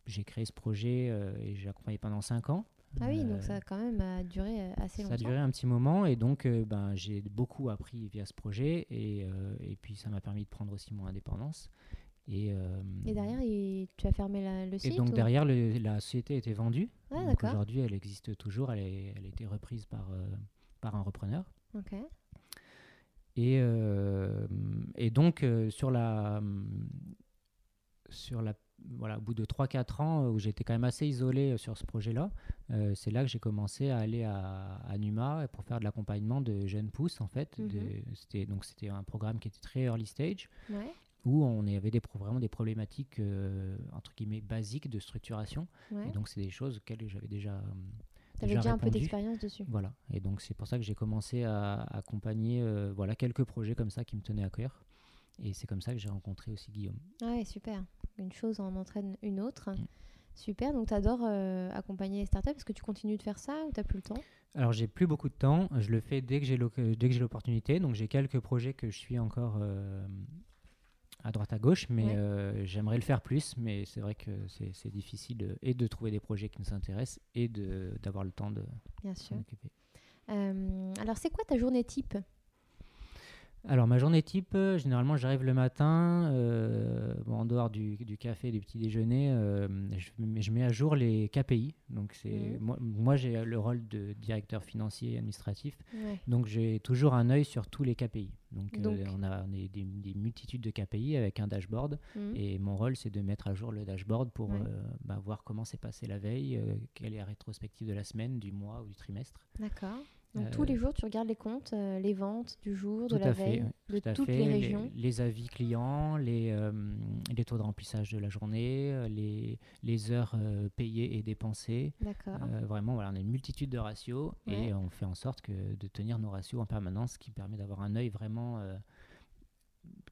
j'ai créé ce projet euh, et j'ai accompagné pendant 5 ans. Ah oui, Euh, donc ça a quand même euh, duré euh, assez ça a longtemps. duré un petit moment et donc euh, ben, j'ai beaucoup appris via ce projet et, euh, et puis ça m'a permis de prendre aussi mon indépendance. Et, euh, Et derrière, il- tu as fermé la- le et site donc ou- derrière, le- la société a été vendue. Ah, Donc. Aujourd'hui, elle existe toujours. Elle, est- elle a été reprise par, euh, par un repreneur. Ok. Et, euh, et donc, euh, sur la. Sur la voilà, au bout de 3-4 ans où j'étais quand même assez isolé sur ce projet-là, euh, c'est là que j'ai commencé à aller à, à Numa pour faire de l'accompagnement de jeunes pousses en fait. De- c'était, donc c'était un programme qui était très early stage Ouais. où on avait des, vraiment des problématiques euh, entre guillemets basiques de structuration. Ouais. Et donc c'est des choses auxquelles j'avais déjà, euh, Tu avais déjà un peu d'expérience dessus. Voilà. Et donc, c'est pour ça que j'ai commencé à accompagner voilà, quelques projets comme ça qui me tenaient à cœur. Et c'est comme ça que j'ai rencontré aussi Guillaume. Ah ouais, super. Une chose en entraîne une autre. Mm. Super, donc tu adores euh, accompagner les startups. Est-ce que tu continues de faire ça ou tu n'as plus le temps? Alors j'ai plus beaucoup de temps, je le fais dès que j'ai l'opportunité. Donc j'ai quelques projets que je suis encore euh, à droite à gauche, mais euh, j'aimerais le faire plus. Mais c'est vrai que c'est difficile de, et de trouver des projets qui nous intéressent et d'avoir le temps de s'en occuper. alors c'est quoi ta journée type? Alors ma journée type, euh, généralement j'arrive le matin, euh, en dehors du, café et du petit déjeuner, euh, je, mets à jour les KPI. Donc c'est mmh. moi, j'ai le rôle de directeur financier et administratif, donc j'ai toujours un œil sur tous les KPI. Donc, on a, des, multitudes de KPI avec un dashboard mmh. et mon rôle c'est de mettre à jour le dashboard pour bah, voir comment s'est passé la veille, quelle est la rétrospective de la semaine, du mois ou du trimestre. D'accord. Donc tous les jours, tu regardes les comptes, euh, les ventes du jour, de la veille, de toutes les régions. Les, avis clients, les, euh, les, taux de remplissage de la journée, euh, les, les heures payées et dépensées. D'accord. vraiment, voilà, on a une multitude de ratios et on fait en sorte que, de tenir nos ratios en permanence, ce qui permet d'avoir un œil vraiment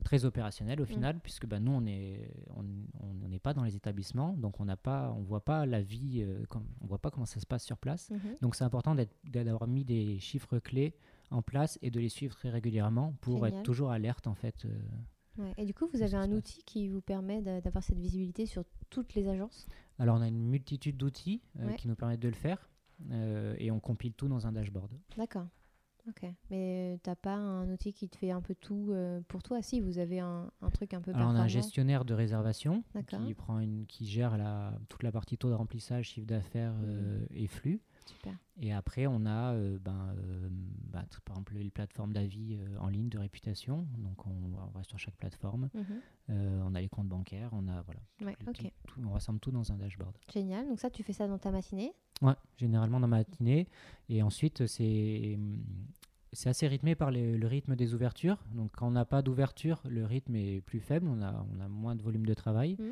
très opérationnel au mm. final, puisque bah, nous, on n'est on, on pas dans les établissements, donc on n'a pas, on voit pas la vie, euh, comme, on voit pas comment ça se passe sur place. Mm-hmm. Donc c'est important d'avoir mis des chiffres clés en place et de les suivre très régulièrement pour être toujours alerte en fait. Euh, et du coup, vous avez un outil qui vous permet d'avoir cette visibilité sur toutes les agences? Alors on a une multitude d'outils euh, qui nous permettent de le faire. et on compile tout dans un dashboard. D'accord. Ok, mais t'as pas un outil qui te fait un peu tout euh, pour toi? Si, vous avez un, un truc un peu Alors on a un gestionnaire de réservation qui, prend une, qui gère la, toute la partie taux de remplissage, chiffre d'affaires euh, mmh. et flux. Super. Et après, on a euh, ben, bah, par exemple les plateformes d'avis en ligne de réputation. Donc on, on, va sur chaque plateforme. Mmh on a les comptes bancaires, on a voilà. Ouais, on rassemble tout dans un dashboard. Génial. Donc ça, tu fais ça dans ta matinée? Ouais, généralement dans ma matinée. Et ensuite, c'est c'est assez rythmé par le rythme des ouvertures. Donc, quand on n'a pas d'ouverture, le rythme est plus faible, on a, on a moins de volume de travail. Mmh.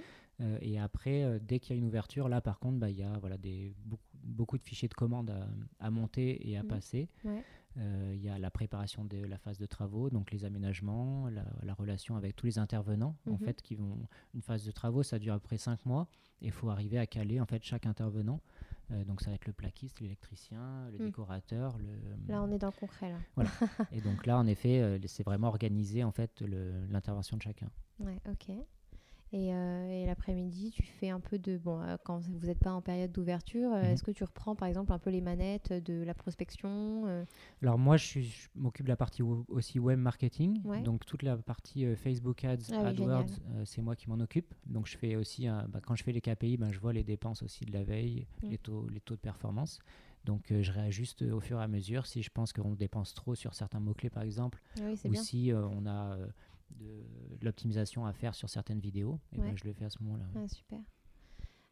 Euh, et après, euh, dès qu'il y a une ouverture, là, par contre, bah, il y a voilà, des, beaucoup, beaucoup, de fichiers de commandes à, monter et à mmh. passer. Il y a la préparation de la phase de travaux, donc les aménagements, la, relation avec tous les intervenants. En mmh. fait, qui vont une phase de travaux, ça dure à peu près 5 mois. Et il faut arriver à caler en fait chaque intervenant. Euh, donc ça va être le plaquiste, l'électricien, le hmm. décorateur. Le... Là, on est dans le concret. Là. Voilà. et donc là, en effet, euh, c'est vraiment organiser en fait l'intervention de chacun. Ouais, ok. Euh, et, l'après-midi, tu fais un peu de... Bon, euh, quand vous n'êtes pas en période d'ouverture, euh, mhm. est-ce que tu reprends par exemple un peu les manettes de la prospection Alors moi, je, m'occupe de la partie aussi web marketing. Donc toute la partie Facebook Ads, ah AdWords, c'est moi qui m'en occupe. Donc je fais aussi, bah, quand je fais les KPI, bah, je vois les dépenses aussi de la veille, mm. les, taux, les taux de performance. Donc je réajuste au fur et à mesure si je pense qu'on dépense trop sur certains mots-clés par exemple, ou si on a de, l'optimisation à faire sur certaines vidéos, et ben, je le fais à ce moment-là. Ah, super.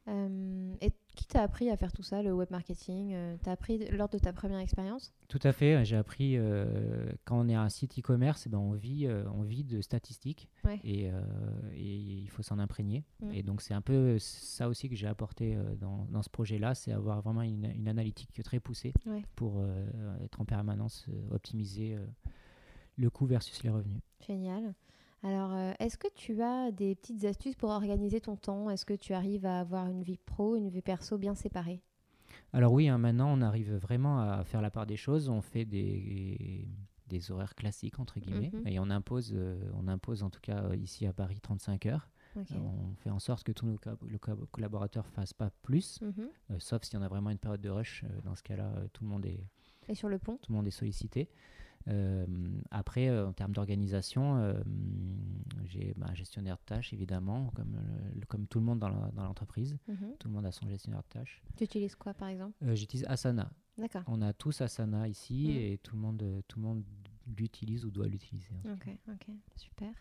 Euh, et qui t'a appris à faire tout ça, le web marketing euh, T'as appris lors de ta première expérience? Tout à fait. J'ai appris euh, quand on est un site e-commerce, eh ben on vit, on vit de statistiques et, il faut s'en imprégner. Mm. Et donc c'est un peu ça aussi que j'ai apporté dans, dans, ce projet-là, c'est avoir vraiment une, une, analytique très poussée pour être en permanence optimiser le coût versus les revenus. Génial. Alors, euh, est-ce que tu as des petites astuces pour organiser ton temps? Est-ce que tu arrives à avoir une vie pro, une vie perso bien séparée? Alors oui, hein, maintenant on arrive vraiment à faire la part des choses. On fait des, des horaires classiques, entre guillemets, mhm. et on impose, euh, on impose en tout cas euh, ici à Paris 35 heures. on fait en sorte que tous nos collaborateurs ne fassent pas plus, mhm. sauf s'il y en a vraiment une période de rush. dans ce cas-là, tout le monde est... Et sur le pont? Tout le monde est sollicité. Euh, après, euh, en termes d'organisation, euh, j'ai bah, un gestionnaire de tâches, évidemment, comme, comme tout le monde dans l'entreprise. Mhm. Tout le monde a son gestionnaire de tâches. Tu utilises quoi, par exemple? J'utilise Asana. D'accord. On a tous Asana ici mhm. et tout le monde, tout le monde l'utilise ou doit l'utiliser. Ok, ok, super.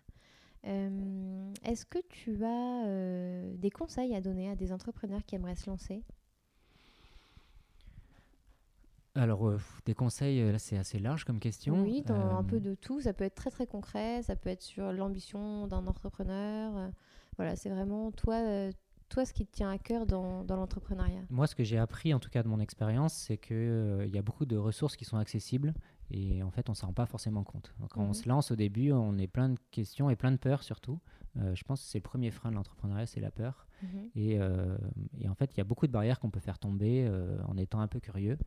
Est-ce que tu as des conseils à donner à des entrepreneurs qui aimeraient se lancer? Alors, euh, des conseils, euh, là, c'est assez large comme question. Oui, dans un peu euh, de tout. Ça peut être très, très concret. Ça peut être sur l'ambition d'un entrepreneur. voilà, c'est vraiment toi, toi, ce qui te tient à cœur dans, dans l'entrepreneuriat Moi, ce que j'ai appris, en tout cas de mon expérience, c'est qu'il euh, il y a beaucoup de ressources qui sont accessibles et en fait, on ne s'en rend pas forcément compte. Donc, quand on Mhm. se lance au début, on est plein de questions et plein de peurs surtout. Euh, je pense que c'est le premier frein de l'entrepreneuriat, c'est la peur. Mhm. Et, euh, et en fait, il y a beaucoup de barrières qu'on peut faire tomber euh, en étant un peu curieux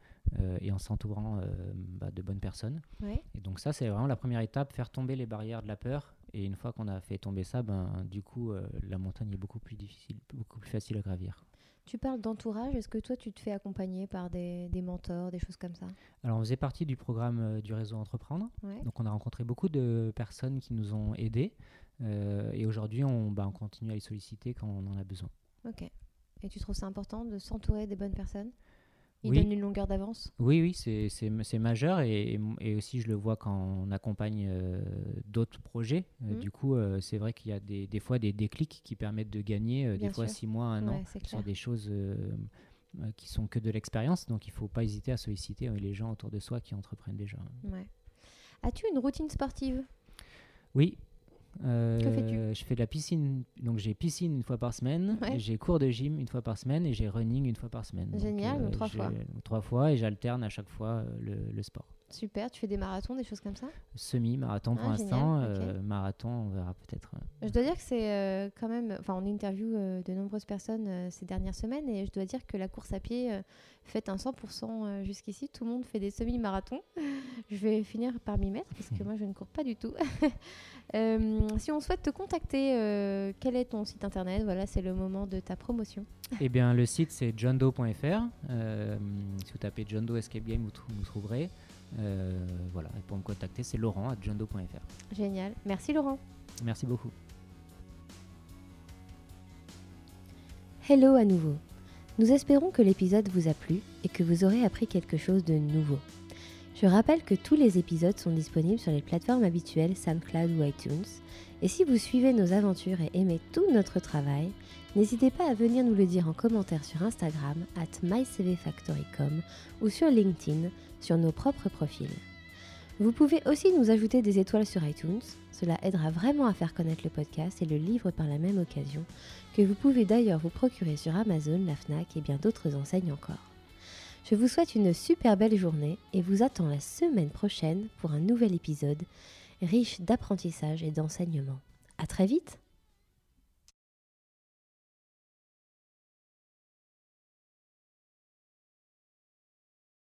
et en s'entourant bah, de bonnes personnes. Ouais. Et donc ça, c'est vraiment la première étape, faire tomber les barrières de la peur. Et une fois qu'on a fait tomber ça, ben, du coup, la montagne est beaucoup plus difficile, beaucoup plus facile à gravir. Tu parles d'entourage. Est-ce que toi, tu te fais accompagner par des, des mentors, des choses comme ça? Alors, on faisait partie du programme euh, du réseau Entreprendre. Ouais. Donc, on a rencontré beaucoup de personnes qui nous ont aidés. Euh, et aujourd'hui, on, bah, on continue à les solliciter quand on en a besoin. Ok. Et tu trouves ça important de s'entourer des bonnes personnes? Ils Oui. donnent une longueur d'avance Oui, oui, c'est- majeur et, et aussi je le vois quand on accompagne euh, d'autres projets. Euh, Mhm. Du coup, euh, c'est vrai qu'il y a des, des fois des déclics qui permettent de gagner euh, des fois six mois, un an Ouais, sur des choses qui sont que de l'expérience. Donc, il ne faut pas hésiter à solliciter les gens autour de soi qui entreprennent déjà. Ouais. As-tu une routine sportive? Oui. Euh, fais-tu? Je fais de la piscine. Donc, j'ai piscine une fois par semaine, Ouais. j'ai cours de gym une fois par semaine et j'ai running une fois par semaine. Génial, donc trois fois. Trois fois et j'alterne à chaque fois euh, le, le sport. Super. Tu fais des marathons, des choses comme ça? Semi-marathon pour Ah, l'instant. euh, marathon, on verra peut-être. euh. Je dois dire que c'est euh, quand même. Enfin, on interview euh, de nombreuses personnes ces dernières semaines et je dois dire que la course à pied fait un 100% euh, jusqu'ici. Tout le monde fait des semi-marathons. Je vais finir par m'y mettre parce que moi, je ne cours pas du tout. Si on souhaite te contacter, quel est ton site internet? Voilà, c'est le moment de ta promotion. Eh bien, le site c'est johndoe.fr. Euh, si vous tapez John Doe Escape Game, vous, vous trouverez. Euh, voilà, et pour me contacter, c'est laurent à. Génial. Merci Laurent. Merci beaucoup. Hello à nouveau. Nous espérons que l'épisode vous a plu et que vous aurez appris quelque chose de nouveau. Je rappelle que tous les épisodes sont disponibles sur les plateformes habituelles SoundCloud ou iTunes. Et si vous suivez nos aventures et aimez tout notre travail, n'hésitez pas à venir nous le dire en commentaire sur Instagram at mycvfactory.com ou sur LinkedIn sur nos propres profils. Vous pouvez aussi nous ajouter des étoiles sur iTunes, cela aidera vraiment à faire connaître le podcast et le livre par la même occasion que vous pouvez d'ailleurs vous procurer sur Amazon, la FNAC et bien d'autres enseignes encore. Je vous souhaite une super belle journée et vous attends la semaine prochaine pour un nouvel épisode riche d'apprentissage et d'enseignement. À très vite